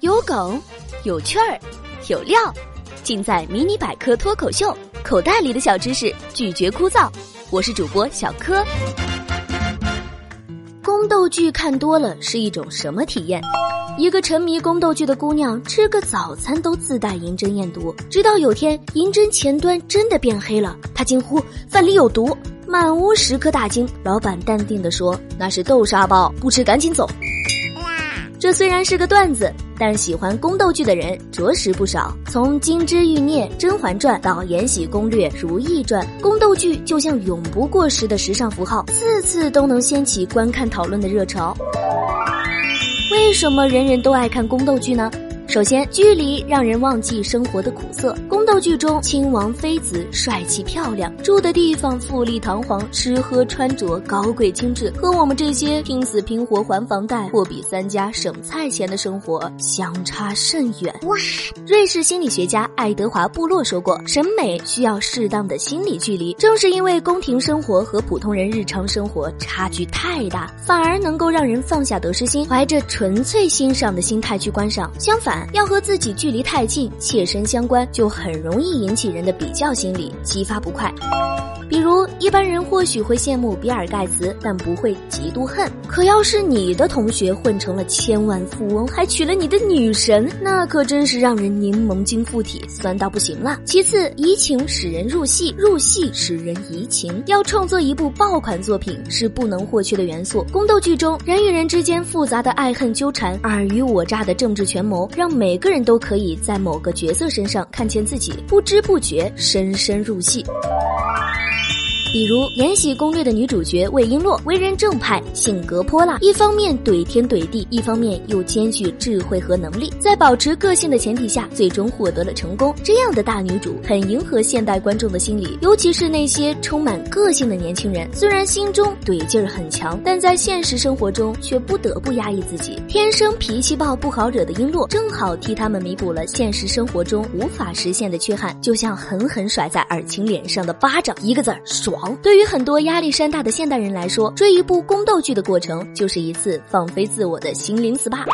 有梗，有趣儿，有料，尽在《迷你百科脱口秀》。口袋里的小知识，拒绝枯燥。我是主播小柯。宫斗剧看多了是一种什么体验？一个沉迷宫斗剧的姑娘，吃个早餐都自带银针验毒。直到有天，银针前端真的变黑了，她惊呼：“饭里有毒！”满屋食客大惊。老板淡定地说：“那是豆沙包，不吃赶紧走。”这虽然是个段子，但喜欢宫斗剧的人着实不少。从《金枝欲孽》《甄嬛传》到《延禧攻略》《如懿传》，宫斗剧就像永不过时的时尚符号，次次都能掀起观看讨论的热潮。为什么人人都爱看宫斗剧呢？首先，距离让人忘记生活的苦涩。宫斗剧中，亲王妃子帅气漂亮，住的地方富丽堂皇，吃喝穿着高贵精致，和我们这些拼死拼活还房贷、货比三家省菜钱的生活相差甚远。哇！瑞士心理学家爱德华·布洛说过，审美需要适当的心理距离。正是因为宫廷生活和普通人日常生活差距太大，反而能够让人放下得失心，怀着纯粹欣赏的心态去观赏。相反，要和自己距离太近、切身相关，就很容易引起人的比较心理，激发不快。比如，一般人或许会羡慕比尔盖茨，但不会嫉妒恨。可要是你的同学混成了千万富翁，还娶了你的女神，那可真是让人柠檬精附体，酸到不行了。其次，移情使人入戏，入戏使人移情。要创作一部爆款作品，是不能或缺的元素。宫斗剧中人与人之间复杂的爱恨纠缠、尔虞我诈的政治权谋，让每个人都可以在某个角色身上看见自己，不知不觉深深入戏。比如《延禧攻略》的女主角魏璎珞，为人正派，性格泼辣，一方面怼天怼地，一方面又兼具智慧和能力，在保持个性的前提下，最终获得了成功。这样的大女主很迎合现代观众的心理，尤其是那些充满个性的年轻人。虽然心中怼劲儿很强，但在现实生活中却不得不压抑自己。天生脾气暴、不好惹的璎珞，正好替他们弥补了现实生活中无法实现的缺憾，就像狠狠甩在尔晴脸上的巴掌，一个字儿爽。对于很多压力山大的现代人来说，追一部宫斗剧的过程就是一次放飞自我的心灵 SPA。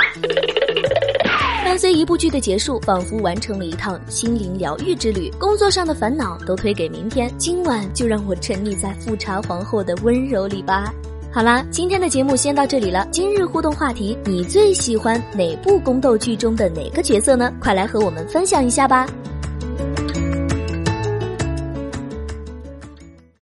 伴随一部剧的结束，仿佛完成了一趟心灵疗愈之旅，工作上的烦恼都推给明天，今晚就让我沉溺在富察皇后的温柔里吧。好啦，今天的节目先到这里了。今日互动话题：你最喜欢哪部宫斗剧中的哪个角色呢？快来和我们分享一下吧。